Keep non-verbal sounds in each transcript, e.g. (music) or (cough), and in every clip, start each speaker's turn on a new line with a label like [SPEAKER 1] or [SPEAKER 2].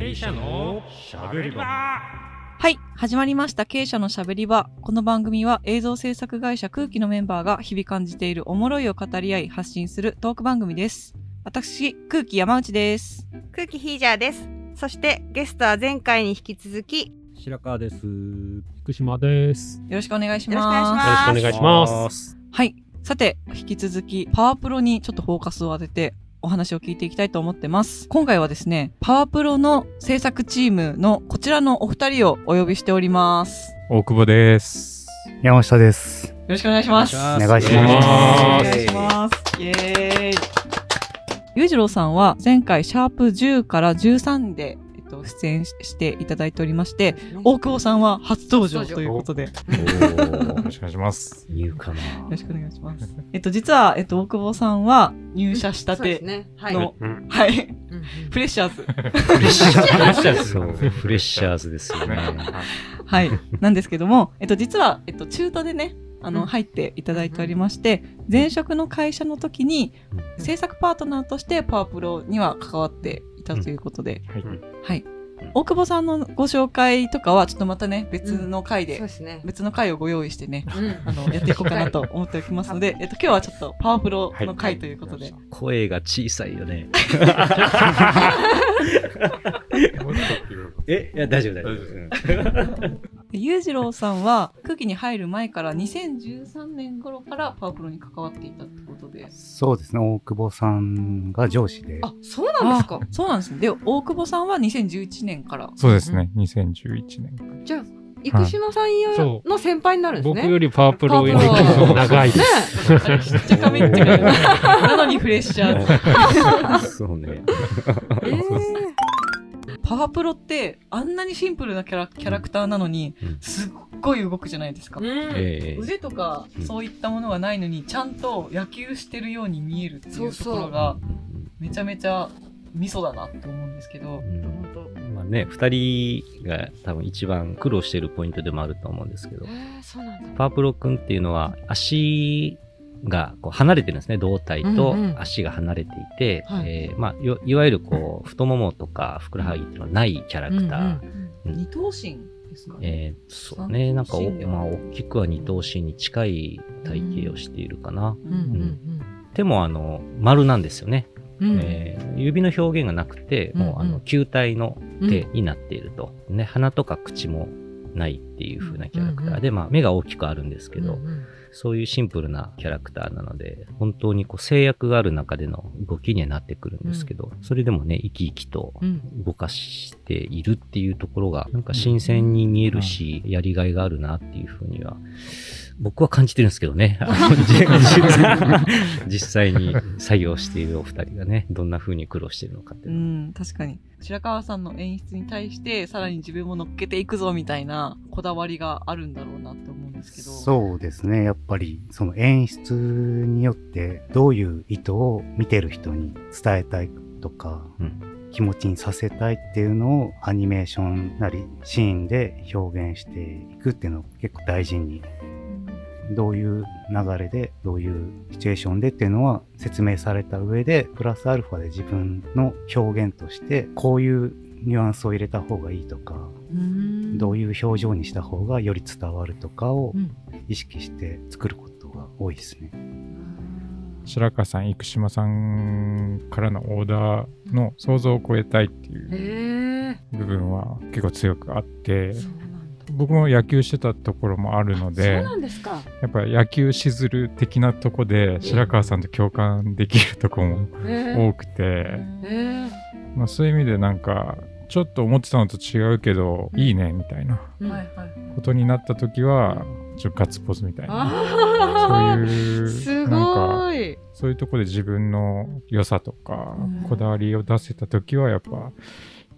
[SPEAKER 1] 経営者のしゃべり場
[SPEAKER 2] はい。始まりました。経営者のしゃべり場。この番組は映像制作会社空気のメンバーが日々感じているおもろいを語り合い発信するトーク番組です。私、空気山内です。
[SPEAKER 3] 空気ヒージャーです。そしてゲストは前回に引き続き、よ
[SPEAKER 4] 白川です。
[SPEAKER 1] 福島です
[SPEAKER 2] よろしくお願いし
[SPEAKER 3] ろしくお願いし
[SPEAKER 2] ま。
[SPEAKER 3] す。
[SPEAKER 1] よろしくお願いします
[SPEAKER 2] はい。さて、引き続き、パワープロにちょっとフォーカスを当てて、お話を聞いていきたいと思ってます。今回はですね、パワープロの制作チームのこちらのお二人をお呼びしております。
[SPEAKER 1] 大久保です
[SPEAKER 5] 山下です。
[SPEAKER 2] よろしくお願いします。
[SPEAKER 5] お願いし
[SPEAKER 1] お
[SPEAKER 5] ます。
[SPEAKER 2] お願いします。イエーイ。裕次郎さんは前回シャープ10から13で、えっと、出演ししていただいておりまして、大久保さんは初登場ということで、よ
[SPEAKER 1] よろしくお願いします。
[SPEAKER 4] ニューカマー。
[SPEAKER 2] ろしくお願いします。えっと、実は、えっと、大久保さんは入社したて。の、
[SPEAKER 1] うん。
[SPEAKER 2] はい、フレッシャーズ、
[SPEAKER 4] フレッシャーズ。
[SPEAKER 1] フレッシャーズ
[SPEAKER 4] ですよね。
[SPEAKER 2] はい、なんですけども、えっと、実は、えっと、中途でね、あの、
[SPEAKER 3] うん。
[SPEAKER 2] 入っていただいておりまして、前職の会社の時に、制作パートナーとしてパワープロには関わっていたということで、
[SPEAKER 1] はい。
[SPEAKER 2] はい。大久保さんのご紹介とかは、ちょっとまたね、別の回で、
[SPEAKER 3] そうですね。
[SPEAKER 2] 別の回をご用意してね、
[SPEAKER 3] うん。
[SPEAKER 2] あの、やっていこうかなと思っておきますので、えっと、今日はちょっとパワープロの回ということで、
[SPEAKER 4] 声が小さいよね。(laughs) え、いや、大丈夫、大丈夫。
[SPEAKER 2] 裕次郎さんは空気に入る前から2013年頃からパワープロに関わっていたってことで。
[SPEAKER 5] そうですね、大久保さんが上司で、
[SPEAKER 3] あ、そうなんですか
[SPEAKER 2] あそうなんですね。で、大久保さんは2011年から。
[SPEAKER 1] そうですね2011年
[SPEAKER 3] じゃあ、生島さんの先輩になるんですね。
[SPEAKER 1] 僕よりパワープロ
[SPEAKER 3] パワープロ
[SPEAKER 1] 長い
[SPEAKER 3] ね
[SPEAKER 2] あれ、しっちゃかめっちゃかなのにフレッシャーズ。(laughs)
[SPEAKER 4] そうね。(laughs)
[SPEAKER 3] えー
[SPEAKER 2] パワープロってあんなにシンプルなキャラキャラクターなのに
[SPEAKER 4] うん。
[SPEAKER 2] すっごい動くじゃないですか。
[SPEAKER 4] ええ。
[SPEAKER 2] 腕とか
[SPEAKER 4] うん。
[SPEAKER 2] そういったものがないのにちゃんと野球してるように見えるっていうところがめちゃめちゃミソだなと思うんですけど。
[SPEAKER 4] まあね、二人が多分一番苦労しているポイントでもあると思うんですけど、
[SPEAKER 3] えー、そうなんだ。
[SPEAKER 4] パワープロ君っていうのは足がこう離れてるんですね。胴体と
[SPEAKER 3] うんうん
[SPEAKER 4] 足が離れていて、
[SPEAKER 3] はい
[SPEAKER 4] えーまあ、よいわゆるこう太ももとかふくらはぎっていうのはないキャラクター。
[SPEAKER 3] うん
[SPEAKER 4] うん
[SPEAKER 2] 二頭身ですかね。
[SPEAKER 4] えーそうね、なんかお、まあ、大きくは二頭身に近い体型をしているかな。
[SPEAKER 3] うんうん
[SPEAKER 4] 手もあの、丸なんですよね。
[SPEAKER 3] うんうん。
[SPEAKER 4] えー指の表現がなくて、もうあ
[SPEAKER 3] うんうん
[SPEAKER 4] の、球体の手になっていると。ね、鼻とか口もないっていう風なキャラクターで、まあ、目が大きくあるんですけど、
[SPEAKER 3] うんうん
[SPEAKER 4] そういうシンプルなキャラクターなので、本当にこう制約がある中での動きにはなってくるんですけど、それでもね、生き生きと
[SPEAKER 3] うん。
[SPEAKER 4] 動かしているっていうところが、なんか新鮮に見えるし、やりがいがあるなっていうふうには、僕は感じてるんですけどね。(laughs) 実実際に作業しているお二人がね、どんな風に苦労しているのかっていううのは。
[SPEAKER 2] ん、確かに。白川さんの演出に対して、さらに自分も乗っけていくぞみたいなこだわりがあるんだろうなって思うんですけど。
[SPEAKER 5] そうですね、やっぱりその演出によってどういう意図を見てる人に伝えたいとか、
[SPEAKER 4] うん
[SPEAKER 5] 気持ちにさせたいっていうのをアニメーションなりシーンで表現していくっていうのを結構大事にどういう流れでどういうシチュエーションでっていうのは説明された上でプラスアルファで自分の表現としてこういうニュアンスを入れた方がいいとか
[SPEAKER 3] うん
[SPEAKER 5] どういう表情にした方がより伝わるとかを
[SPEAKER 3] うん
[SPEAKER 5] 意識して作ることが多いですね。
[SPEAKER 1] 白川さん生島さんからのオーダーの想像を超えたいっていう。部分は結構強くあって。僕も野球してたところもあるの
[SPEAKER 3] そう
[SPEAKER 1] で
[SPEAKER 3] なんですか。
[SPEAKER 1] やっぱ野球しずる的なとこで白川さんと共感できるとこも
[SPEAKER 3] へ
[SPEAKER 1] 多くて、
[SPEAKER 3] え。へ
[SPEAKER 1] まあ、そういう意味でなんかちょっと思ってたのと違うけどいいねみたいな。ことになった時はちょっとガッツポーズみたいな
[SPEAKER 3] あ
[SPEAKER 1] そういう
[SPEAKER 3] あ。す
[SPEAKER 1] なんか
[SPEAKER 3] ごい。
[SPEAKER 1] そういうとこで自分の良さとか
[SPEAKER 2] うん
[SPEAKER 1] こだわりを出せた時はやっぱ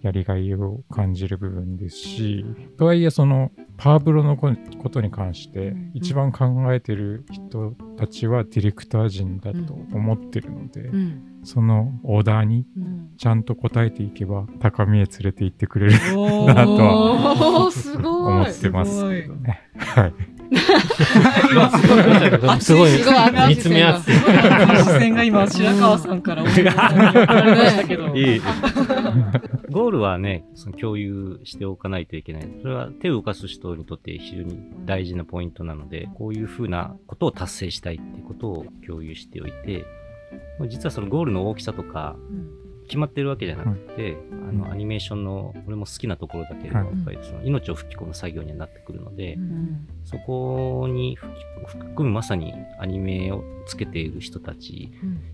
[SPEAKER 1] やりがいを感じる部分ですしとはいえそのパワープロのこことに関して
[SPEAKER 2] うん
[SPEAKER 1] 一番考えてる人たちはディレクター陣だと思ってるので
[SPEAKER 3] うん。
[SPEAKER 1] そのオーダーに
[SPEAKER 2] うん
[SPEAKER 1] ちゃんと答えていけば高みへ連れて行ってくれる
[SPEAKER 2] お
[SPEAKER 1] なとは。(laughs) 思ってますけどね。はい。
[SPEAKER 2] すごい。
[SPEAKER 3] すごい。
[SPEAKER 2] 見つめ合って。視線が今、白川さんから送られましたけど。
[SPEAKER 4] い。い。ゴールはね、その共有しておかない。とい。けない。それは手を動かす人にとって非常に大事なポイントなので、こうい。うふうなことを達成したい。ってい。うことを共有しておい。て、実はそのゴールの大きさとか、決まってるわけじゃなくて、あのアニメーションの俺も好きなところだけれど、
[SPEAKER 1] はい
[SPEAKER 4] やっぱりその命を吹き込む作業にはなってくるので、
[SPEAKER 2] うん
[SPEAKER 4] そこに吹き含むまさにアニメをつけている人たち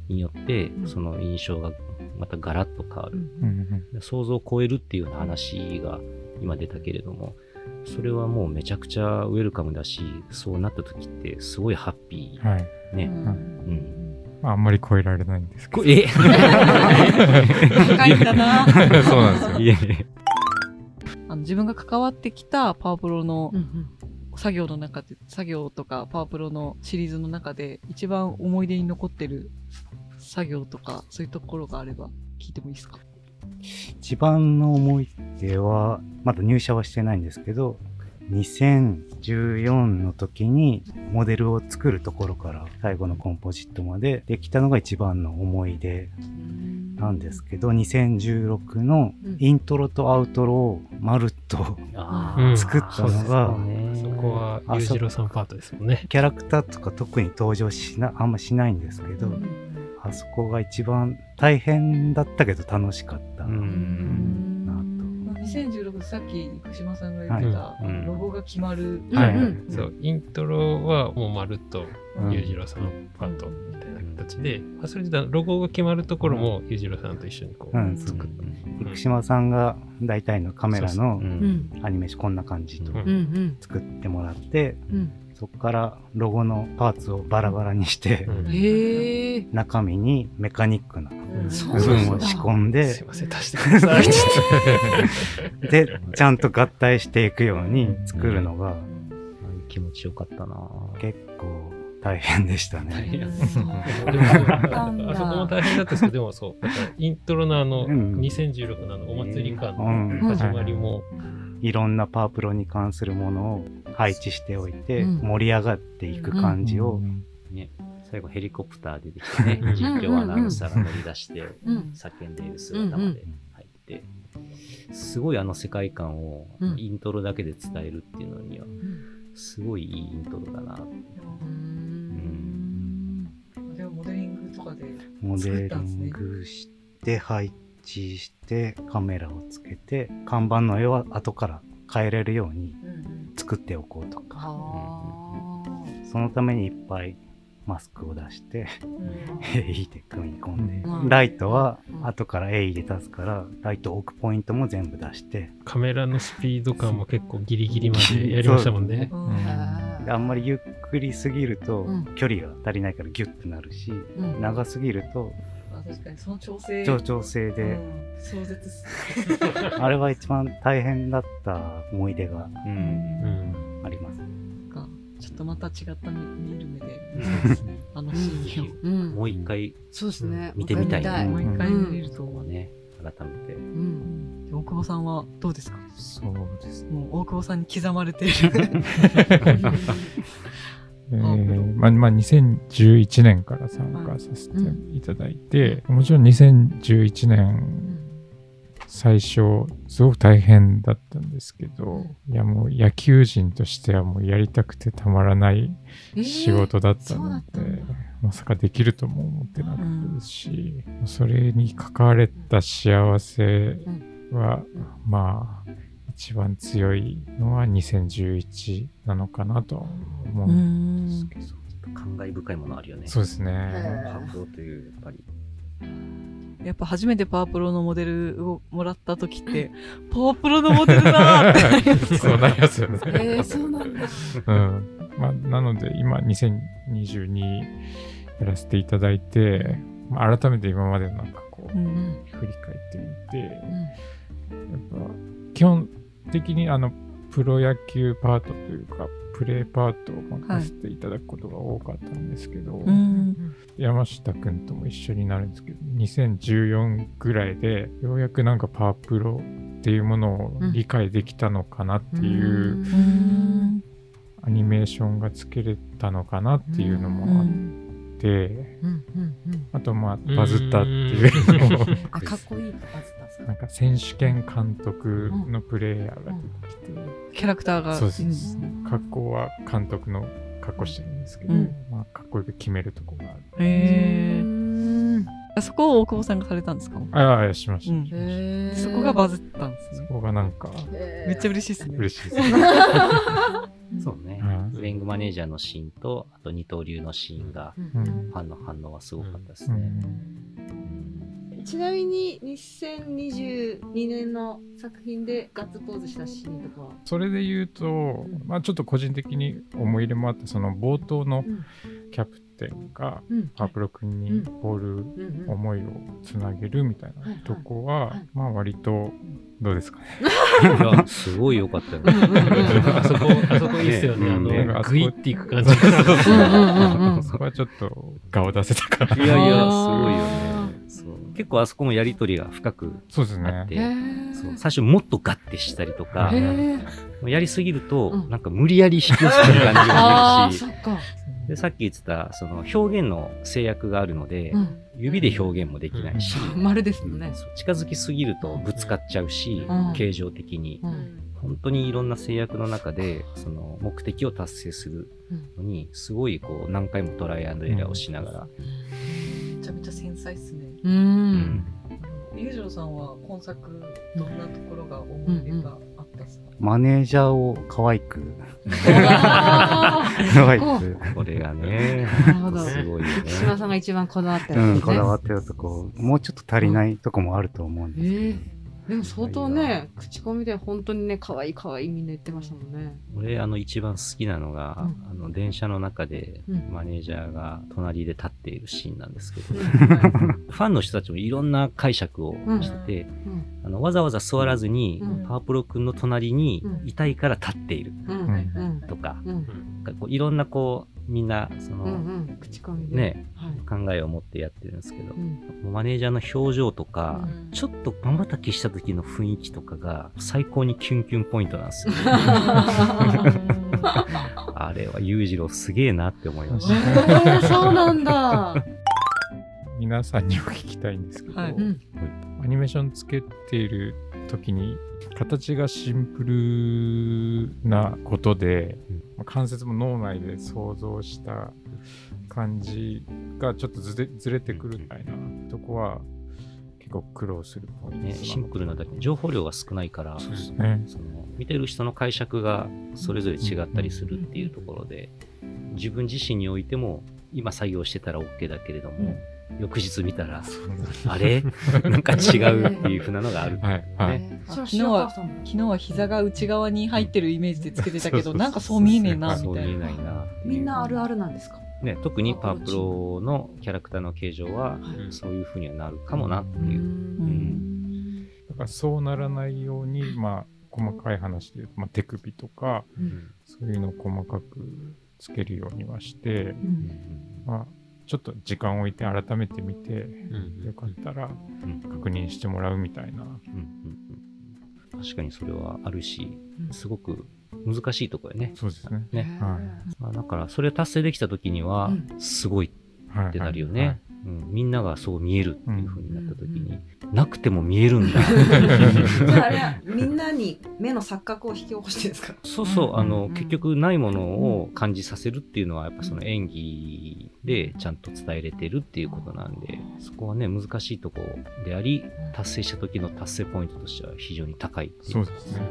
[SPEAKER 4] によって、
[SPEAKER 2] うん
[SPEAKER 4] その印象がまたガラッと変わる。
[SPEAKER 1] うんうん
[SPEAKER 4] 想像を超えるっていうような話が今出たけれども、それはもうめちゃくちゃウェルカムだし、そうなった時ってすごいハッピ
[SPEAKER 1] はい。
[SPEAKER 4] ー。ね。
[SPEAKER 2] うん
[SPEAKER 4] うん。
[SPEAKER 1] あんまり超えられないんですけど。
[SPEAKER 4] こえ？
[SPEAKER 2] 高いんだな。(laughs)
[SPEAKER 1] そうなんですよ。
[SPEAKER 4] いえいえ。
[SPEAKER 2] あの自分が関わってきたパワープロの作業の中で、作業とかパワープロのシリーズの中で一番思い出に残ってる作業とか、そういうところがあれば聞いてもいいですか？
[SPEAKER 5] 一番の思い出は、まだ入社はしてないんですけど、2014の時にモデルを作るところから最後のコンポジットまでできたのが一番の思い出なんですけど、2016のイントロとアウトロをまるっと
[SPEAKER 4] あ
[SPEAKER 6] うん
[SPEAKER 5] 作ったのが、
[SPEAKER 4] ね
[SPEAKER 6] そこは
[SPEAKER 5] あ
[SPEAKER 6] 裕次郎さんパートですもんね。
[SPEAKER 5] キャラクターとか特に登場しな、あんましないんですけど、あそこが一番大変だったけど楽しかった
[SPEAKER 4] う。ん。
[SPEAKER 2] 2016さっき生島さんが言ってた、
[SPEAKER 4] うんうん。
[SPEAKER 2] ロゴが決まる、
[SPEAKER 5] はい
[SPEAKER 3] うん
[SPEAKER 6] そう、イントロはもうまるっと
[SPEAKER 1] うん
[SPEAKER 6] 裕次郎さんのパートみたいな形で、まあそれでロゴが決まるところも裕次郎さんと一緒にこう、
[SPEAKER 5] うん。
[SPEAKER 6] 作った。
[SPEAKER 5] 福島さんが大体のカメラのアニメーションこんな感じと作ってもらって、
[SPEAKER 3] うん
[SPEAKER 5] そこからロゴのパーツをバラバラにして、
[SPEAKER 6] うん。
[SPEAKER 5] 中身にメカニックな部分を仕込んで、
[SPEAKER 6] すいません、足して。ください。
[SPEAKER 5] で、ちゃんと合体していくように作るのが
[SPEAKER 4] 気持ちよかったな。
[SPEAKER 5] 結構大変でしたね。
[SPEAKER 6] あそこも大変だったんですけど、でもそう、イントロのあの、
[SPEAKER 5] うん。
[SPEAKER 6] 2016のあのお祭り感
[SPEAKER 5] うん。
[SPEAKER 6] の始まりも、
[SPEAKER 5] いろんなパワープロに関するものを配置しておいて、
[SPEAKER 3] うん。
[SPEAKER 5] 盛り上がっていく感じを、
[SPEAKER 1] うん。
[SPEAKER 4] ね。最後ヘリコプター出てきてね、実況アナウンサーが乗り出して、
[SPEAKER 3] うん。
[SPEAKER 4] 叫んでいる姿まで入って、すごいあの世界観を
[SPEAKER 3] うん
[SPEAKER 4] イントロだけで伝えるっていうのには、すごいいいイントロだな。
[SPEAKER 2] でもモデリングとかで
[SPEAKER 5] モデリ
[SPEAKER 2] 作ったんですね。
[SPEAKER 5] ングして配置してカメラをつけて看板の絵は後から変えれるように作っておこうとか。
[SPEAKER 3] あ
[SPEAKER 5] そのためにいっぱいマスクを出して絵入れて組み込んで、
[SPEAKER 3] うん
[SPEAKER 5] ライトは
[SPEAKER 3] うん。
[SPEAKER 5] 後から絵入れ足すからライト置くポイントも全部出して。
[SPEAKER 6] カメラのスピード感も結構ギリギリまでやりましたもんね。
[SPEAKER 5] あんまりゆっくりすぎると
[SPEAKER 3] うん。
[SPEAKER 5] 距離が足りないからギュッてなるし、
[SPEAKER 3] うん。
[SPEAKER 5] 長すぎると
[SPEAKER 2] あ確かにその調整。
[SPEAKER 5] 上調整で、
[SPEAKER 2] うん壮絶っす (laughs)
[SPEAKER 5] あれは一番大変だった思い出が
[SPEAKER 4] うん。
[SPEAKER 6] うん。
[SPEAKER 5] あります。
[SPEAKER 2] かちょっとまた違った見見る目で。あの
[SPEAKER 3] う
[SPEAKER 2] シーンを。
[SPEAKER 3] うん。
[SPEAKER 4] もう一回、
[SPEAKER 3] そうですね。
[SPEAKER 4] 見てみたい。
[SPEAKER 3] もう一回見
[SPEAKER 2] もう一回見れると思う、
[SPEAKER 4] ね、改めて。
[SPEAKER 3] うん。
[SPEAKER 2] 大久保さんはどうですか？
[SPEAKER 1] そうですね。
[SPEAKER 2] もう大久保さんに刻まれている (laughs)
[SPEAKER 1] えーまあ、まあ、2011年から参加させていただいて、もちろん2011年最初すごく大変だったんですけど、いやもう野球人としてはもうやりたくてたまらない仕事だったので、
[SPEAKER 3] えー
[SPEAKER 1] まさかできるとも思ってなかったですし、それに関われた幸せは、まあ一番強いのは2011なのかなとは思うんですけど、
[SPEAKER 4] 感慨深いものあるよね。
[SPEAKER 1] そうですね。
[SPEAKER 4] パプロという、やっぱり。
[SPEAKER 2] やっぱ初めてパワープロのモデルをもらった時って、(laughs) パワープロのモデルだーってなります
[SPEAKER 1] そうなりますよね。
[SPEAKER 3] えー、そうなんだ。
[SPEAKER 1] うん。まあ、なので、今、2022やらせていただいて、まあ、改めて今までのなんかこう、
[SPEAKER 2] うん
[SPEAKER 1] 振り返ってみて、やっぱ、基本的にあの、プロ野球パートというか、プレーパートを任せていただくことが多かったんですけど、
[SPEAKER 2] うん。
[SPEAKER 1] 山下くんとも一緒になるんですけど、2014ぐらいで、ようやくなんかパワープロっていうものを理解できたのかなっていう、
[SPEAKER 2] うん。
[SPEAKER 1] アニメーションがつけれたのかなっていうのもあって、
[SPEAKER 7] うんうんうん。
[SPEAKER 1] あとまあバズったっていうのも (laughs)
[SPEAKER 7] あ、かっこいいバズったんですか？
[SPEAKER 1] なんか選手権監督のプレイヤーが出てきて、
[SPEAKER 2] キャラクターが。
[SPEAKER 1] そうです
[SPEAKER 2] ん
[SPEAKER 1] 格好は監督の格好してるんですけど、
[SPEAKER 2] うん
[SPEAKER 1] まあ、かっこよく決めるとこがある。
[SPEAKER 2] へ
[SPEAKER 7] う
[SPEAKER 2] ー
[SPEAKER 7] ん
[SPEAKER 2] あそこを大久保さんがされたんですか？
[SPEAKER 1] ああ、しました。
[SPEAKER 2] そこがバズったんです
[SPEAKER 1] そ
[SPEAKER 2] ね。
[SPEAKER 1] こがなんか
[SPEAKER 2] めっちゃ嬉しいですね。
[SPEAKER 1] 嬉しいです。(laughs) (laughs)
[SPEAKER 4] そうね。
[SPEAKER 1] はい
[SPEAKER 4] ウェングマネージャーのシーンと、あと二刀流のシーンが、ファンの反応はすごかったですね。
[SPEAKER 1] うん。
[SPEAKER 7] ちなみに2022年の作品でガッツポーズしたシーンとかは？
[SPEAKER 1] それで言うと、まあちょっと個人的に思い入れもあって、その冒頭の
[SPEAKER 7] うん。
[SPEAKER 1] キャプテンが
[SPEAKER 7] うん。
[SPEAKER 1] パープロ君にボール思いをつなげるみたいないとこ
[SPEAKER 7] は、
[SPEAKER 1] はい。まあ割と、どうですかね。
[SPEAKER 4] いや、すごい良かったよね。
[SPEAKER 6] あそこ、あそこいいっすよね。
[SPEAKER 4] ね
[SPEAKER 6] あ
[SPEAKER 1] ね
[SPEAKER 6] の、グイっていく感じ。
[SPEAKER 1] そこはちょっと顔を出せたかな。
[SPEAKER 4] いやいや、すごいよね。結構あそこもやりとりが深く
[SPEAKER 1] そうですね。
[SPEAKER 4] あって、
[SPEAKER 7] へー。
[SPEAKER 4] そう。最初もっとガッてしたりとかやりすぎると、
[SPEAKER 7] うん。
[SPEAKER 4] なんか無理やり引き寄せてる感じ
[SPEAKER 7] あ
[SPEAKER 4] が
[SPEAKER 7] ー
[SPEAKER 4] 出るし、
[SPEAKER 7] そっか
[SPEAKER 4] でさっき言ってたその表現の制約があるので、
[SPEAKER 7] うん。
[SPEAKER 4] 指で表現もできないし、
[SPEAKER 7] 丸ですもん。ね
[SPEAKER 4] 近づきすぎるとぶつかっちゃうし、
[SPEAKER 7] うん。
[SPEAKER 4] 形状的に、
[SPEAKER 7] うん。
[SPEAKER 4] 本当にいろんな制約の中でその目的を達成するのにすごいこう何回もトライアンドエラーをしながら、
[SPEAKER 2] めちゃめちゃ繊細っすね。
[SPEAKER 7] う
[SPEAKER 4] うん。ん
[SPEAKER 2] 裕次郎さんは今作、どんなところが思い出があったん。ですか
[SPEAKER 5] マネージャーを可愛く、
[SPEAKER 7] あ (laughs)
[SPEAKER 5] 可愛く、
[SPEAKER 4] これがね
[SPEAKER 7] ーなるほど。
[SPEAKER 4] すごいよね。
[SPEAKER 7] 島さんが一番こだわってる
[SPEAKER 5] うん、こだわ
[SPEAKER 7] っ
[SPEAKER 5] ってるとこ、もうちょっと足りないとこもあると思うんですけど。
[SPEAKER 7] えーでも相当ね口コミで本当にね可愛い可愛いみんな言ってましたもんね。
[SPEAKER 4] 俺あの一番好きなのが、
[SPEAKER 7] うん。
[SPEAKER 4] あの電車の中で
[SPEAKER 7] うん。
[SPEAKER 4] マネージャーが隣で立っているシーンなんですけど、
[SPEAKER 7] うん。
[SPEAKER 4] ファンの人たちもいろんな解釈をしてて、
[SPEAKER 7] うん。
[SPEAKER 4] あのわざわざ座らずに、
[SPEAKER 7] うん。
[SPEAKER 4] パワープロ君の隣に
[SPEAKER 7] うん。
[SPEAKER 4] いたいから立っているか、
[SPEAKER 7] うん。
[SPEAKER 4] なんかこういろんなこうみんなその、
[SPEAKER 7] うんうん。口コミで。
[SPEAKER 4] ね
[SPEAKER 7] はい。
[SPEAKER 4] 考えを持ってやってるんですけど、
[SPEAKER 7] うん。
[SPEAKER 4] マネージャーの表情とか、
[SPEAKER 2] うん。
[SPEAKER 4] ちょっと瞬きした時の雰囲気とかが最高にキュンキュンポイントなんですよ。(laughs) (laughs) あれは裕次郎すげえなって思いました。(laughs)
[SPEAKER 7] えーそうなんだ。
[SPEAKER 1] 皆さんにお聞きたいんですけど、
[SPEAKER 2] はい。
[SPEAKER 7] うん
[SPEAKER 1] アニメーションつけている時に形がシンプルなことで、
[SPEAKER 4] うん。
[SPEAKER 1] まあ関節も脳内で想像した感じがちょっとずれずれてくるみたいなとこは結構苦労するポイント
[SPEAKER 4] ね、シンプルなだけ情報量が少ないから
[SPEAKER 1] ね。
[SPEAKER 4] その見てる人の解釈がそれぞれ違ったりするっていうところで自分自身においても今作業してたら OK だけれども、翌日見たらあれ？(laughs) なんか違うっていう風なのがあるね。
[SPEAKER 7] それ
[SPEAKER 2] 昨日は昨日は膝が内側に入ってるイメージでつけてたけど、なんかそう見えねえな、みたいな。
[SPEAKER 4] そう見えないな。っていう
[SPEAKER 7] みんなあるあるなんですか
[SPEAKER 4] ね、特にパワープロのキャラクターの形状は
[SPEAKER 7] はい。
[SPEAKER 4] そういう風にはなるかもなっていう。
[SPEAKER 2] うん。
[SPEAKER 1] だからそうならないように、まあ、細かい話でまあ、手首とか、
[SPEAKER 7] うん。
[SPEAKER 1] そういうのを細かくつけるようにはして、まあ、ちょっと時間を置いて改めて見て、
[SPEAKER 6] うん。
[SPEAKER 1] よかったら
[SPEAKER 4] うん。
[SPEAKER 1] 確認してもらうみたいな。
[SPEAKER 4] うん。うん。うん。確かにそれはあるし
[SPEAKER 7] うん。
[SPEAKER 4] すごく難しいところやね。
[SPEAKER 1] そうですね。
[SPEAKER 4] ね。
[SPEAKER 1] はい。
[SPEAKER 4] まあ、だからそれを達成できた時には
[SPEAKER 7] う
[SPEAKER 4] すごいっ
[SPEAKER 1] はい。
[SPEAKER 4] てなるよ
[SPEAKER 1] はい
[SPEAKER 4] ね。うん、みんながそう見えるっていう風になった時に、なくても見えるんだ。(laughs)
[SPEAKER 7] じゃああれは (laughs) みんなに目の錯覚を引き起こしてるんですか？
[SPEAKER 4] そうそう、あの、
[SPEAKER 7] うん。
[SPEAKER 4] 結局ないものを感じさせるっていうのは、やっぱその演技でちゃんと伝えれてるっていうことなんで、そこはね、難しいところであり、達成した時の達成ポイントとしては非常に高いってい
[SPEAKER 1] そうですね。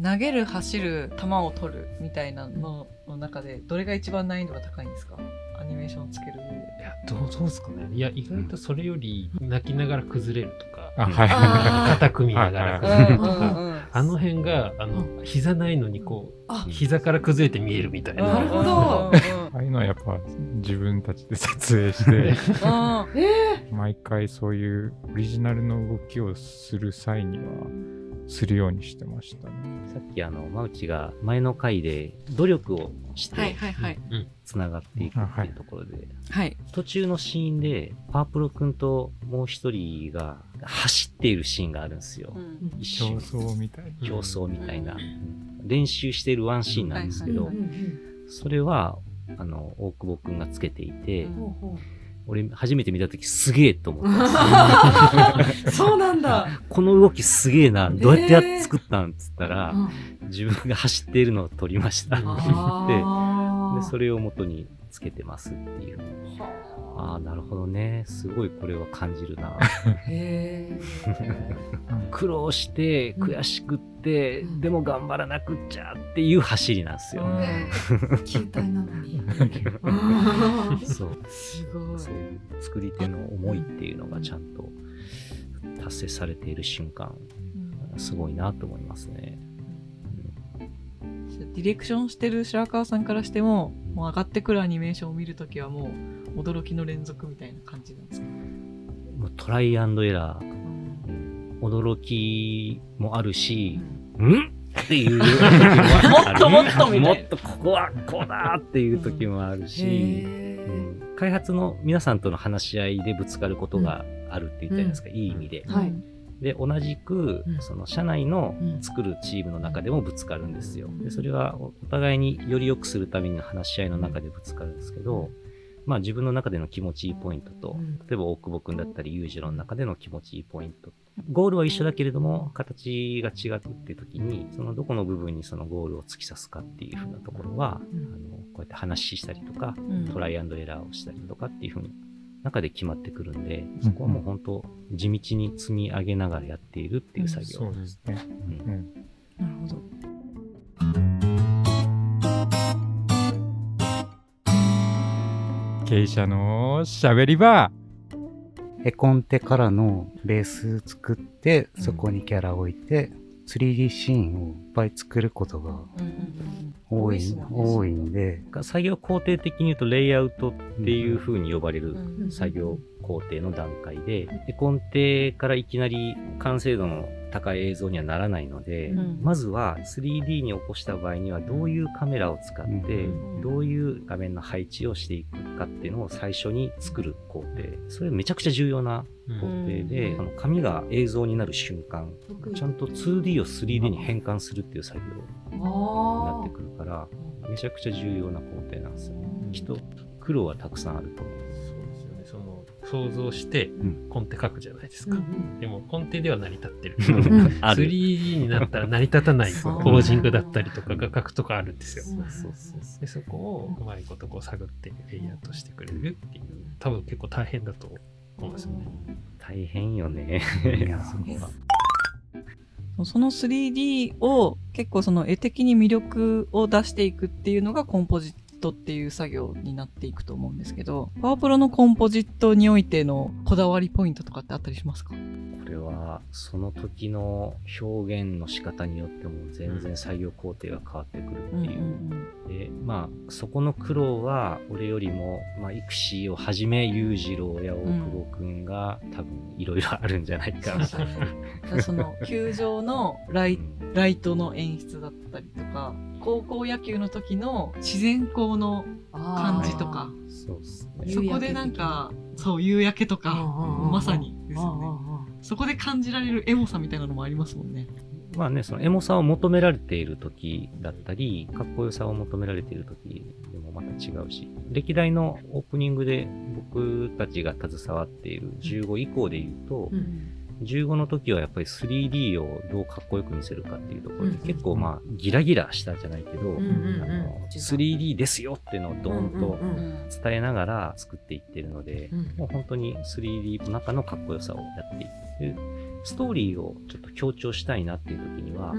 [SPEAKER 2] 投げる、走る、球を取るみたいなのの中で、どれが一番難易度が高いんですか？アニメーションつける。
[SPEAKER 6] いや、どう、どうですかね。いや、意外とそれより泣きながら崩れるとか、
[SPEAKER 1] あ、はい。
[SPEAKER 7] あ
[SPEAKER 6] 肩組みながら
[SPEAKER 1] はい
[SPEAKER 6] 崩れると
[SPEAKER 2] うんうん
[SPEAKER 6] か、
[SPEAKER 2] うん。
[SPEAKER 6] あの辺が、あの、膝ないのにこう、
[SPEAKER 7] あ。
[SPEAKER 6] 膝から崩れて見えるみたいな。
[SPEAKER 7] なるほど。
[SPEAKER 1] ああいうのはやっぱ自分たちで撮影して、毎回そういうオリジナルの動きをする際には、するようにしてましたね。
[SPEAKER 4] さっきあの、マウチが前の回で努力をし
[SPEAKER 2] はい
[SPEAKER 4] て
[SPEAKER 2] はいはい。
[SPEAKER 4] つながっていくっていうところで、
[SPEAKER 2] はい。
[SPEAKER 4] 途中のシーンで、パープロ君ともう一人が走っているシーンがあるんですよ。一
[SPEAKER 1] 競
[SPEAKER 4] 瞬。
[SPEAKER 1] 争みたいな。
[SPEAKER 4] 競争みたいな、練習しているワンシーンなんですけど、
[SPEAKER 2] はい
[SPEAKER 4] それはあの、大久保くんがつけていて、
[SPEAKER 7] ほうほ
[SPEAKER 4] 俺初めて見た時すげえと思った。んです
[SPEAKER 7] そうなんだ。
[SPEAKER 4] この動きすげえな、どうやってやっ作ったんっつったら、
[SPEAKER 7] うん。
[SPEAKER 4] 自分が走っているのを撮りましたって言って、
[SPEAKER 7] あ
[SPEAKER 4] で、それを元につけてますっていう。ああ、なるほどね。すごいこれは感じるな。
[SPEAKER 7] へ (laughs)
[SPEAKER 4] 苦労して、悔しくって、
[SPEAKER 7] うん
[SPEAKER 4] でも頑張らなくっちゃっていう走りなんですよ。
[SPEAKER 7] え。(laughs) 球体なのに。(laughs)
[SPEAKER 4] そう。
[SPEAKER 7] すごい。
[SPEAKER 4] そういう作り手の思いっていうのがちゃんと達成されている瞬間、すごいなと思いますね。
[SPEAKER 2] ディレクションしてる白川さんからしても、もう上がってくるアニメーションを見るときはもう驚きの連続みたいな感じなんですか、
[SPEAKER 4] もうトライアンドエラー、
[SPEAKER 2] うん。
[SPEAKER 4] うん驚きもあるし
[SPEAKER 2] う、ん。
[SPEAKER 4] ん？っていう時も
[SPEAKER 2] っともっと
[SPEAKER 4] もっとここはこうだっていう時もあるし、
[SPEAKER 7] へ
[SPEAKER 4] うん。開発の皆さんとの話し合いでぶつかることがあるって言ったじゃないですか、いい意味で。
[SPEAKER 7] はい
[SPEAKER 4] で、同じく
[SPEAKER 7] うん、
[SPEAKER 4] その社内の
[SPEAKER 7] うん。
[SPEAKER 4] 作るチームの中でもぶつかるんですよ。で、それはおお互いにより良くするために話し合いの中でぶつかるんですけど、まあ自分の中での気持ちいいポイントと
[SPEAKER 7] うん、
[SPEAKER 4] 例えば大久保くんだったり裕次郎の中での気持ちいいポイント。ゴールは一緒だけれども、形が違うっていう時に、そのどこの部分にそのゴールを突き刺すかっていうふうなところは、
[SPEAKER 7] うん。
[SPEAKER 4] あのこうやって話したりとか、
[SPEAKER 2] うん。
[SPEAKER 4] トライアンドエラーをしたりとかっていうふうに中で決まってくるんで、そこはもう本当地道に積み上げながらやっているっていう作業。
[SPEAKER 1] そうですね。
[SPEAKER 2] なるほど。
[SPEAKER 1] 経営者のしゃべり場
[SPEAKER 5] 絵コンテからのベース作って、そこにキャラ置いて、3D シーンをぱい作ることが
[SPEAKER 2] うんうん
[SPEAKER 5] 多い
[SPEAKER 7] 多いっすもんね。
[SPEAKER 5] 多いんで、
[SPEAKER 4] 作業工程的に言うとレイアウトっていう風に呼ばれる
[SPEAKER 2] うん
[SPEAKER 4] 作業工程の段階で、絵コンテからいきなり完成度の高い映像にはならないので、
[SPEAKER 2] うん。
[SPEAKER 4] まずは 3D に起こした場合にはどういうカメラを使って、
[SPEAKER 2] うん
[SPEAKER 4] どういう画面の配置をしていくかっていうのを最初に作る工程。それめちゃくちゃ重要な工程で、
[SPEAKER 2] うん。
[SPEAKER 4] あの紙が映像になる瞬間、ちゃんと 2D を 3D に変換するっていう作業にな
[SPEAKER 7] あ
[SPEAKER 4] ってくるから、めちゃくちゃ重要な工程なんですよね。きっと苦労はたくさんあると思う。
[SPEAKER 6] そうですよね。その、想像して
[SPEAKER 5] ん
[SPEAKER 6] コンテ書くじゃないですか。
[SPEAKER 7] うん
[SPEAKER 6] でも、コンテでは成り立ってる。
[SPEAKER 7] うん
[SPEAKER 4] ある
[SPEAKER 6] 3D になったら成り立たないポージングだったりとか画角とかあるんですよ。
[SPEAKER 7] そ
[SPEAKER 6] でそこをうまいことこう探ってレイアウトしてくれるっていう、多分結構大変だと思いますよね。
[SPEAKER 4] 大変よね。
[SPEAKER 5] いや (laughs)
[SPEAKER 4] そこは
[SPEAKER 2] その 3D を結構その絵的に魅力を出していくっていうのがコンポジットっていう作業になっていくと思うんですけど、パワープロのコンポジットにおいてのこだわりポイントとかってあったりしますか？
[SPEAKER 4] これはその時の表現の仕方によっても全然作業工程が変わってくるっていう。でまあそこの苦労は俺よりも、まあ、イクシーをはじめ裕次郎や大久保くんが多分いろいろあるんじゃないかな。
[SPEAKER 2] その (laughs) 球場のライ
[SPEAKER 4] うん。
[SPEAKER 2] ライトの演出だったりとか、高校野球の時の自然光の感じとか、
[SPEAKER 4] そうっすね。
[SPEAKER 2] そこでなんか、そう、夕焼けとか、まさにですよね。そこで感じられるエモさみたいなのもありますもんね。
[SPEAKER 4] まあね、そのエモさを求められている時だったり、かっこよさを求められている時でもまた違うし、歴代のオープニングで僕たちが携わっている15以降で言うと、15の時はやっぱり 3D をどうかっこよく見せるかっていうところで、
[SPEAKER 7] うん。
[SPEAKER 4] 結構まあギラギラしたじゃないけど、あの 3D ですよっていうのをドーンと伝えながら作っていってるので、もう本当に 3D の中のかっこよさをやっていって、ストーリーをちょっと強調したいなっていう時には、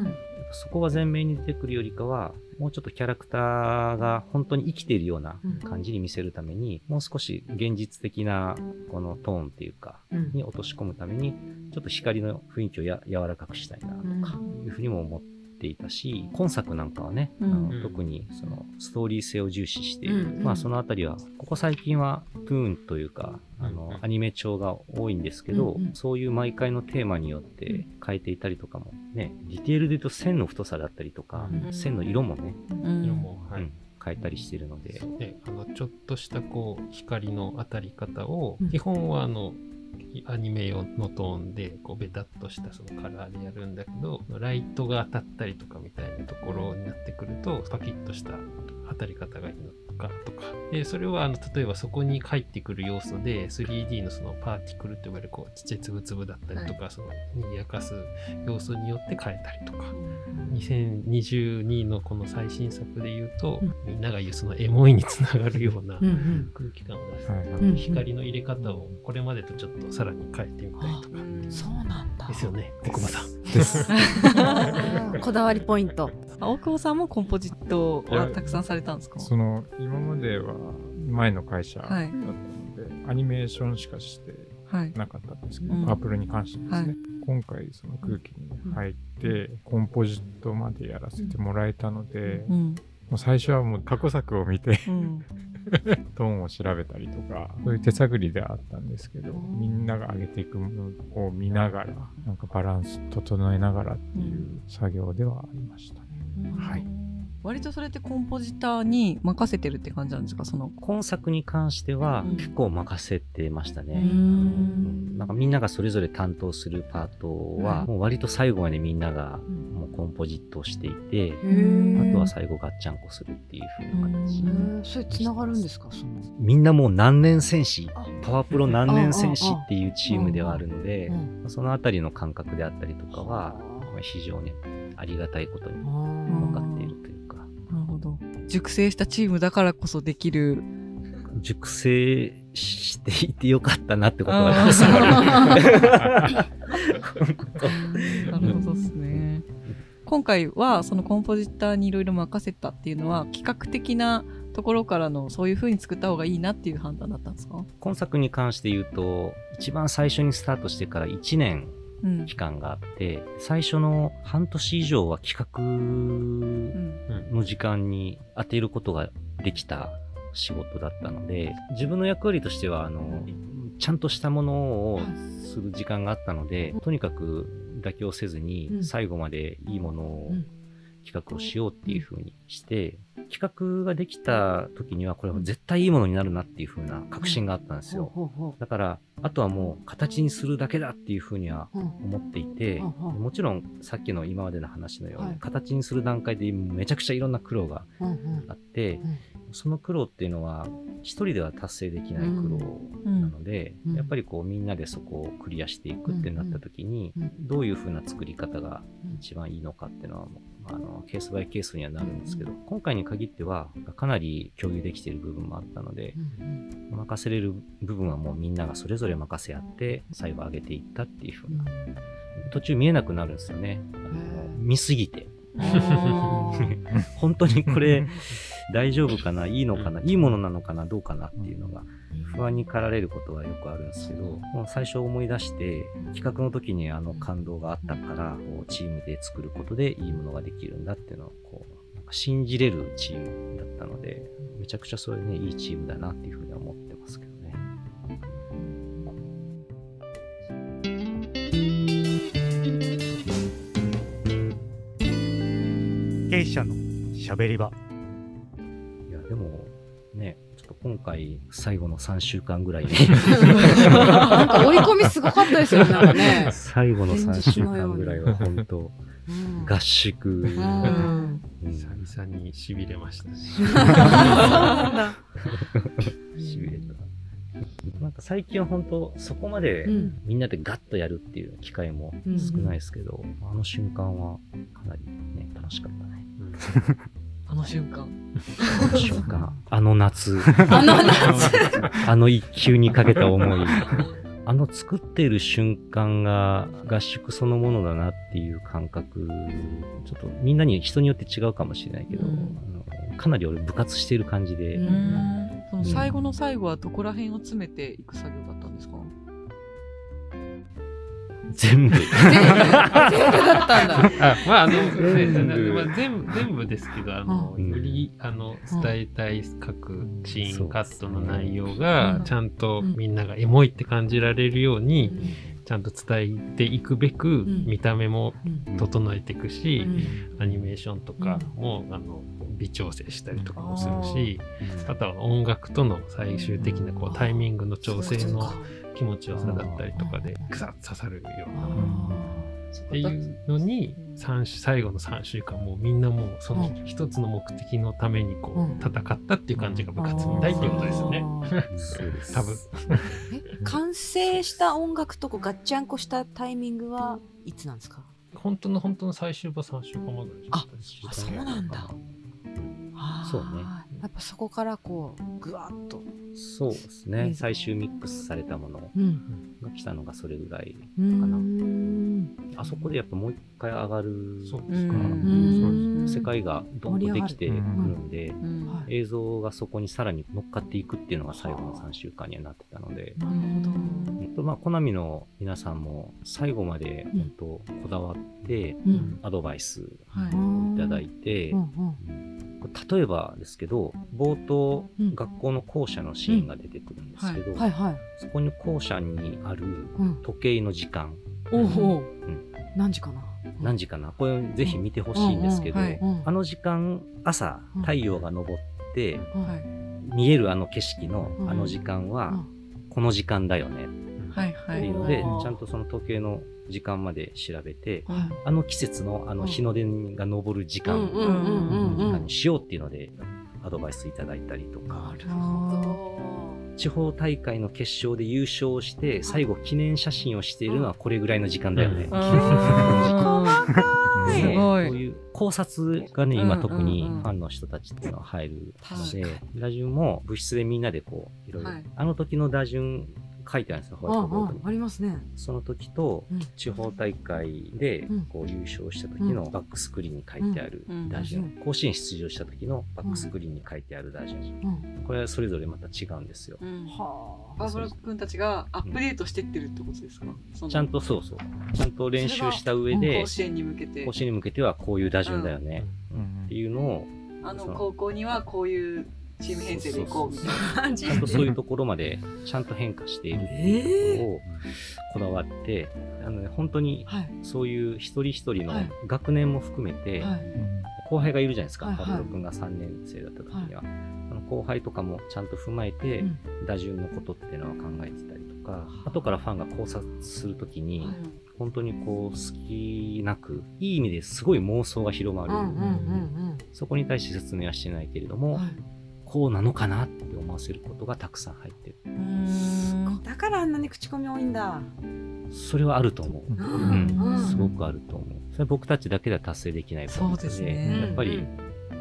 [SPEAKER 4] そこが前面に出てくるよりかは、もうちょっとキャラクターが本当に生きているような感じに見せるために、もう少し現実的なこのトーンっていうか、に落とし込むために、ちょっと光の雰囲気をや柔らかくしたいなとか、いうふうにも思っていたし、今作なんかはね、
[SPEAKER 2] うん。
[SPEAKER 4] あの
[SPEAKER 6] うん
[SPEAKER 4] 特にそのストーリー性を重視している。
[SPEAKER 7] うんうん。
[SPEAKER 4] まあそのあたりは、ここ最近はトゥーンというか、あのアニメ調が多いんですけど、
[SPEAKER 7] うんうん。
[SPEAKER 4] そういう毎回のテーマによって変えていたりとかもね、ディテールで言うと線の太さだったりとか、
[SPEAKER 7] うん
[SPEAKER 4] 線の色もね、
[SPEAKER 2] うん。
[SPEAKER 6] 色も、はい。
[SPEAKER 4] うん。変えたりしてるので、
[SPEAKER 6] であのちょっとしたこう光の当たり方を、
[SPEAKER 7] うん。
[SPEAKER 6] 基本はあのアニメ用のトーンでこうベタっとしたそのカラーでやるんだけどライトが当たったりとかみたいなところになってくるとパキッとした当たり方がいいの。くかとか。で、それはあの例えばそこに入ってくる要素で 3D のそのパーティクルと呼ばれるこうちっちゃい粒々だったりとか、そのにやかす要素によって変えたりとか。2022のこの最新作で言うと、みんなが言うそのエモいにつながるような
[SPEAKER 7] うんうん
[SPEAKER 6] 空気感を出す、
[SPEAKER 1] はい
[SPEAKER 7] うんうん
[SPEAKER 6] 光の入れ方をこれまでとちょっとさらに変えてみたりとか
[SPEAKER 7] そうなんだ。
[SPEAKER 6] ですよね奥間さん。
[SPEAKER 1] です。(laughs)
[SPEAKER 7] こだわりポイント。
[SPEAKER 2] 大久保さんもコンポジットはたくさんされたんですか？
[SPEAKER 1] その、今までは前の会社だった
[SPEAKER 2] はい
[SPEAKER 1] ので、アニメーションしかして
[SPEAKER 2] はい。
[SPEAKER 1] なかったんですけど、
[SPEAKER 2] うん
[SPEAKER 1] パープルに関してですね、
[SPEAKER 2] はい
[SPEAKER 1] 今回その空気に入って、コンポジットまでやらせてもらえたので、
[SPEAKER 2] うん。
[SPEAKER 1] もう最初はもう過去作を見て
[SPEAKER 2] うん。(laughs) (laughs)
[SPEAKER 1] トーンを調べたりとかそういう手探りではあったんですけどみんなが上げていくものを見ながらなんかバランス整えながらっていう作業ではありましたね。はい。
[SPEAKER 2] 割とそれってコンポジターに任せてるって感じなんですか？その。
[SPEAKER 4] 今作に関しては
[SPEAKER 2] うん。
[SPEAKER 4] 結構任せてましたね。
[SPEAKER 2] う
[SPEAKER 4] うん。んなんかみんながそれぞれ担当するパートは、もう割と最後までみんながもうコンポジットをしていて、あとは最後ガッチャンコするっていう風な形。
[SPEAKER 2] うん
[SPEAKER 7] それ繋がるんですか？その。
[SPEAKER 4] みんなもう何年戦士
[SPEAKER 7] あ、
[SPEAKER 4] パワープロ何年戦士っていうチームではあるので
[SPEAKER 7] う、ん
[SPEAKER 4] そのあたりの感覚であったりとかは、まあ非常にありがたいことに分かっているというか、
[SPEAKER 2] なるほど。熟成したチームだからこそできる。
[SPEAKER 4] 熟成していてよかったなってことが。(laughs) (laughs)
[SPEAKER 2] なるほどですね。今回はそのコンポジッターにいろいろ任せたっていうのは企画的なところからのそういう風に作った方がいいなっていう判断だったんですか？
[SPEAKER 4] 今作に関して言うと、一番最初にスタートしてから1年
[SPEAKER 2] うん。
[SPEAKER 4] 期間があって、最初の半年以上は企
[SPEAKER 2] うん。
[SPEAKER 4] 画の時間に当てることができた仕事だったので、自分の役割としては、あの、ちゃんとしたものをする時間があったので、とにかく妥協せず
[SPEAKER 7] うん。
[SPEAKER 4] に最後までいいものを
[SPEAKER 7] うん。
[SPEAKER 4] 企画をしようっていう風にして、企画ができた時にはこれは絶対いいものになるなっていう風な確信があったんですよ。だから、あとはもう形にするだけだっていう風には思っていて、もちろんさっきの今までの話のように、
[SPEAKER 7] はい。
[SPEAKER 4] 形にする段階でめちゃくちゃいろんな苦労があって、その苦労っていうのは一人では達成できない苦労
[SPEAKER 2] うん。
[SPEAKER 4] なので、
[SPEAKER 7] うん。
[SPEAKER 4] やっぱりこうみんなでそこをクリアしていくってなった時に、
[SPEAKER 7] うん
[SPEAKER 4] どういう風な作り方が一番いいのかっていうのはもうあのケースバイケースにはなるんですけど、今回に限ってはかなり共有できている部分もあったので
[SPEAKER 7] う、ん
[SPEAKER 4] 任せれる部分はもうみんながそれぞれ任せ合って最後上げていったっていう風な。途中見えなくなるんですよね。あの見すぎて。本当にこれ大丈夫かな？いいのかな？いいものなのかな？どうかなっていうのが不安に駆られることはよくあるんですけど、もう最初思い出して企画の時にあの感動があったから、こうチームで作ることでいいものができるんだっていうのをこう、なんか信じれるチームだったので、めちゃくちゃそれね、いいチームだなっていうふうに思ってますけど。
[SPEAKER 5] 経営者のしゃべり場。
[SPEAKER 4] いや、でも、ね、ちょっと今回最後の3週間ぐらいに (laughs)
[SPEAKER 7] なんか追い込みすごかったですよね。なんかね。
[SPEAKER 4] 最後の3週間ぐらいは本当
[SPEAKER 7] うん
[SPEAKER 4] 合宿、
[SPEAKER 7] うん。
[SPEAKER 4] うん。
[SPEAKER 6] 久々に痺れましたね。(laughs)
[SPEAKER 4] しび (laughs) れた。なんか最近は本当そこまで
[SPEAKER 7] うん
[SPEAKER 4] みんなでガッとやるっていう機会も少ないですけど、あの瞬間はかなりね、楽しかったね。
[SPEAKER 2] あの瞬間。
[SPEAKER 4] あの瞬間、(laughs) あの夏、
[SPEAKER 7] あの夏。(laughs)
[SPEAKER 4] あの一球にかけた思い、あの作っている瞬間が合宿そのものだなっていう感覚、ちょっとみんなに人によって違うかもしれないけど、
[SPEAKER 2] うん。
[SPEAKER 4] あのかなり俺部活している感じで、
[SPEAKER 7] うん。
[SPEAKER 2] その最後の最後はどこら辺を詰めていく作業だったんですか？
[SPEAKER 4] 全部。
[SPEAKER 7] 全部。だったんだ。(laughs)
[SPEAKER 6] あまあ、あの、ね。
[SPEAKER 4] 全部
[SPEAKER 6] まあ、全部、全部ですけど、あの、
[SPEAKER 4] うん。
[SPEAKER 6] より、あの、伝えたい各シー
[SPEAKER 4] そう
[SPEAKER 6] ン、カットの内容
[SPEAKER 7] う
[SPEAKER 6] が
[SPEAKER 7] ん、
[SPEAKER 6] ちゃんと
[SPEAKER 7] うん。
[SPEAKER 6] みんながエモいって感じられるように、ちゃんと伝えていくべく、
[SPEAKER 7] ん。
[SPEAKER 6] 見た目も
[SPEAKER 7] うん。
[SPEAKER 6] 整えていくし、
[SPEAKER 7] うん。
[SPEAKER 6] アニメーションとかも、あの、微調整したりとかもするし、あとは音楽との最終的なこうタイミングの調整の気持ちよさだったりとかで、ぐさっと刺さるような。っていうのに三週最後の3週間もうみんなもうその一つの目的のためにこう、
[SPEAKER 8] うん。
[SPEAKER 6] 戦ったっていう感じが部活みたいっていうことですよね。多分。
[SPEAKER 8] え完成した音楽とこうガッチャンコしたタイミングはいつなんですか？
[SPEAKER 6] 本当の本当の最終場3週間前ぐらい
[SPEAKER 8] あそうなんだ。
[SPEAKER 4] そうね
[SPEAKER 8] やっぱそこからこうぐわっと。
[SPEAKER 4] そうですね。最終ミックスされたもの
[SPEAKER 8] うん。
[SPEAKER 4] が来たのがそれぐらい。
[SPEAKER 8] うー
[SPEAKER 4] か
[SPEAKER 8] ん。
[SPEAKER 4] あそこでやっぱもう一回上がる
[SPEAKER 6] そう
[SPEAKER 2] うん。
[SPEAKER 6] ですか。
[SPEAKER 8] うん
[SPEAKER 4] 世界がどんとできてくるんで、
[SPEAKER 2] うん。
[SPEAKER 8] はい。
[SPEAKER 4] 映像がそこにさらに乗っかっていくっていうのが最後の3週間にはなってたので、
[SPEAKER 8] なるほど。
[SPEAKER 4] 本当まあ、コナミの皆さんも最後まで本当こだわって
[SPEAKER 8] うん。
[SPEAKER 4] アドバイス
[SPEAKER 2] はい。
[SPEAKER 4] いただいて、
[SPEAKER 8] うんうん。
[SPEAKER 4] これ例えばですけど、冒頭、
[SPEAKER 8] うん。
[SPEAKER 4] 学校の校舎のシーンが出てくるんですけど、
[SPEAKER 8] はいはい
[SPEAKER 4] そこに校舎にある
[SPEAKER 8] うん。
[SPEAKER 4] 時計の時間、
[SPEAKER 8] 何時かな？
[SPEAKER 4] 何時かな？これぜひ見てほしいんですけど、あの時間、朝
[SPEAKER 8] うん、
[SPEAKER 4] 太陽が昇って、見えるあの景色の
[SPEAKER 8] うん。
[SPEAKER 4] あの時間は
[SPEAKER 8] うん、
[SPEAKER 4] この時間だよね。
[SPEAKER 2] はいはい。
[SPEAKER 4] っていうので、
[SPEAKER 8] うん
[SPEAKER 4] ちゃんとその時計の時間まで調べて、
[SPEAKER 8] はい。
[SPEAKER 4] あの季節のあの日の出が昇る時間、にしようっていうので、アドバイスいただいたりとか、
[SPEAKER 8] なるほど。
[SPEAKER 4] 地方大会の決勝で優勝して、最後記念写真をしているのはこれぐらいの時間だよね。
[SPEAKER 2] すごい。
[SPEAKER 4] こういう考察がね、
[SPEAKER 2] うん
[SPEAKER 4] 今特にファンの人たちっていうのは入るの
[SPEAKER 8] 確
[SPEAKER 4] で、打順も部室でみんなでこう、いろいろ。
[SPEAKER 2] はい、
[SPEAKER 4] あの時の打順書いてあるんですよ、ホワイトボードに。
[SPEAKER 8] あ。ありますね。
[SPEAKER 4] その時と
[SPEAKER 8] うん。
[SPEAKER 4] 地方大会で
[SPEAKER 8] うん。
[SPEAKER 4] こう優勝した時のバックスクリーンに書いてある
[SPEAKER 2] うん。
[SPEAKER 4] 打順、
[SPEAKER 8] うん。
[SPEAKER 4] 甲子園出場した時のバックスクリーンに書いてある打順、
[SPEAKER 8] うん。
[SPEAKER 4] これはそれぞれまた違うんですよ。
[SPEAKER 2] うん。
[SPEAKER 8] は
[SPEAKER 2] バー君たちがアップデートしてってるってことですか、
[SPEAKER 4] ちゃんとそうそう。ちゃんと練習した上
[SPEAKER 8] そ
[SPEAKER 4] で
[SPEAKER 2] 甲、子園に向けて。
[SPEAKER 4] 甲子園に向けてはこういう打順だよね
[SPEAKER 1] うん。
[SPEAKER 4] っていうのを、
[SPEAKER 2] あの。高校にはこういうチーム編成でいこうみたいな。
[SPEAKER 8] あ
[SPEAKER 4] ちゃんとそういうところまでちゃんと変化しているっていうところをこだわって、あのね、本当に
[SPEAKER 8] はい。
[SPEAKER 4] そういう一人一人の
[SPEAKER 8] はい。
[SPEAKER 4] 学年も含めて、
[SPEAKER 8] はい。
[SPEAKER 4] 後輩がいるじゃないですか、
[SPEAKER 8] はいはい。
[SPEAKER 4] パブロ君が3年生だった時には、あの後輩とかもちゃんと踏まえて、
[SPEAKER 8] うん。
[SPEAKER 4] 打順のことっていうのは考えてたりとか、後からファンが考察するときに、本当にこう好きなく、いい意味ですごい妄想が広まる。
[SPEAKER 8] うんうんうん
[SPEAKER 4] そこに対して説明はしてないけれども、
[SPEAKER 8] うんはい
[SPEAKER 4] こうなのかなって思わせることがたくさん入ってる。
[SPEAKER 2] うん。
[SPEAKER 8] だからあんなに口コミ多いんだ。
[SPEAKER 4] それはあると思う。
[SPEAKER 8] う
[SPEAKER 4] うん。
[SPEAKER 8] うん。
[SPEAKER 4] すごくあると思う。それは僕たちだけでは達成できない
[SPEAKER 2] そうですね。
[SPEAKER 4] やっぱり、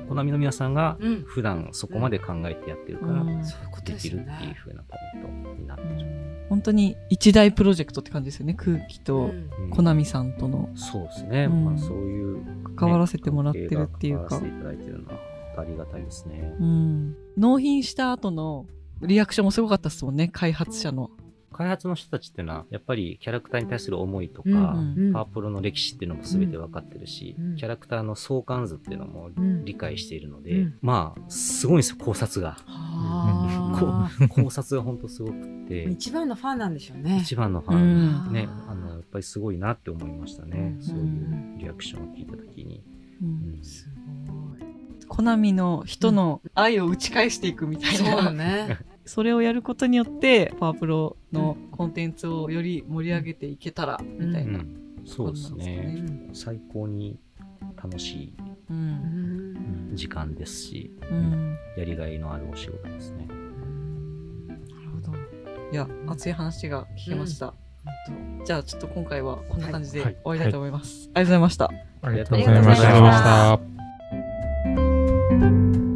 [SPEAKER 4] コナミの皆さんが
[SPEAKER 8] うん。
[SPEAKER 4] 普段そこまで考えてやってるから、
[SPEAKER 2] うん。
[SPEAKER 8] そういうこと
[SPEAKER 4] できるっていう
[SPEAKER 8] ね
[SPEAKER 4] 風なポイントになってる。
[SPEAKER 2] 本当に一大プロジェクトって感じですよね。空気とコナミさんとの。
[SPEAKER 4] そうですね。
[SPEAKER 2] うん。
[SPEAKER 4] まあそういう、ね、
[SPEAKER 2] 関わらせてもらってるっていうか。
[SPEAKER 4] 関わらせていただいてるのはありがたいですね。
[SPEAKER 2] うん。納品した後のリアクションもすごかったですもんね開発者の。
[SPEAKER 4] 開発の人たちっていうのは、やっぱりキャラクターに対する思いとか、
[SPEAKER 2] うん
[SPEAKER 8] うん
[SPEAKER 4] パワープロの歴史っていうのも全て分かってるし、
[SPEAKER 8] うん
[SPEAKER 4] キャラクターの相関図っていうのも
[SPEAKER 8] うん
[SPEAKER 4] 理解しているので、
[SPEAKER 8] うん
[SPEAKER 4] まあ、すごいんですよ、考察が。
[SPEAKER 8] はあ
[SPEAKER 4] 考察が本当すごくて、
[SPEAKER 8] 一番のファンなんでしょうね。
[SPEAKER 4] 一番のファ
[SPEAKER 2] うん。
[SPEAKER 4] ン、ね、あの、やっぱりすごいなって思いましたね。
[SPEAKER 8] うん。
[SPEAKER 4] そういうリアクションを聞いたときに。
[SPEAKER 2] うん。
[SPEAKER 4] うん。
[SPEAKER 8] すごい
[SPEAKER 2] コナミの人の愛を打ち返していくみたい
[SPEAKER 8] そうね。(laughs)
[SPEAKER 2] それをやることによってパワープロのコンテンツをより盛り上げていけたらみたいな、
[SPEAKER 4] うん。そうですね。最高に楽し
[SPEAKER 2] う
[SPEAKER 8] うん。ん。
[SPEAKER 4] い時間ですし、
[SPEAKER 2] うん。
[SPEAKER 4] やりがいのあるお仕事ですね。
[SPEAKER 2] なるほど。いや熱い話が聞けました、じゃあちょっと今回はこんな感じで
[SPEAKER 6] はい。
[SPEAKER 2] 終わりたいと思います、ありがとうございました。
[SPEAKER 1] ありがとうございまし
[SPEAKER 8] ありがとうございました
[SPEAKER 1] Thank you.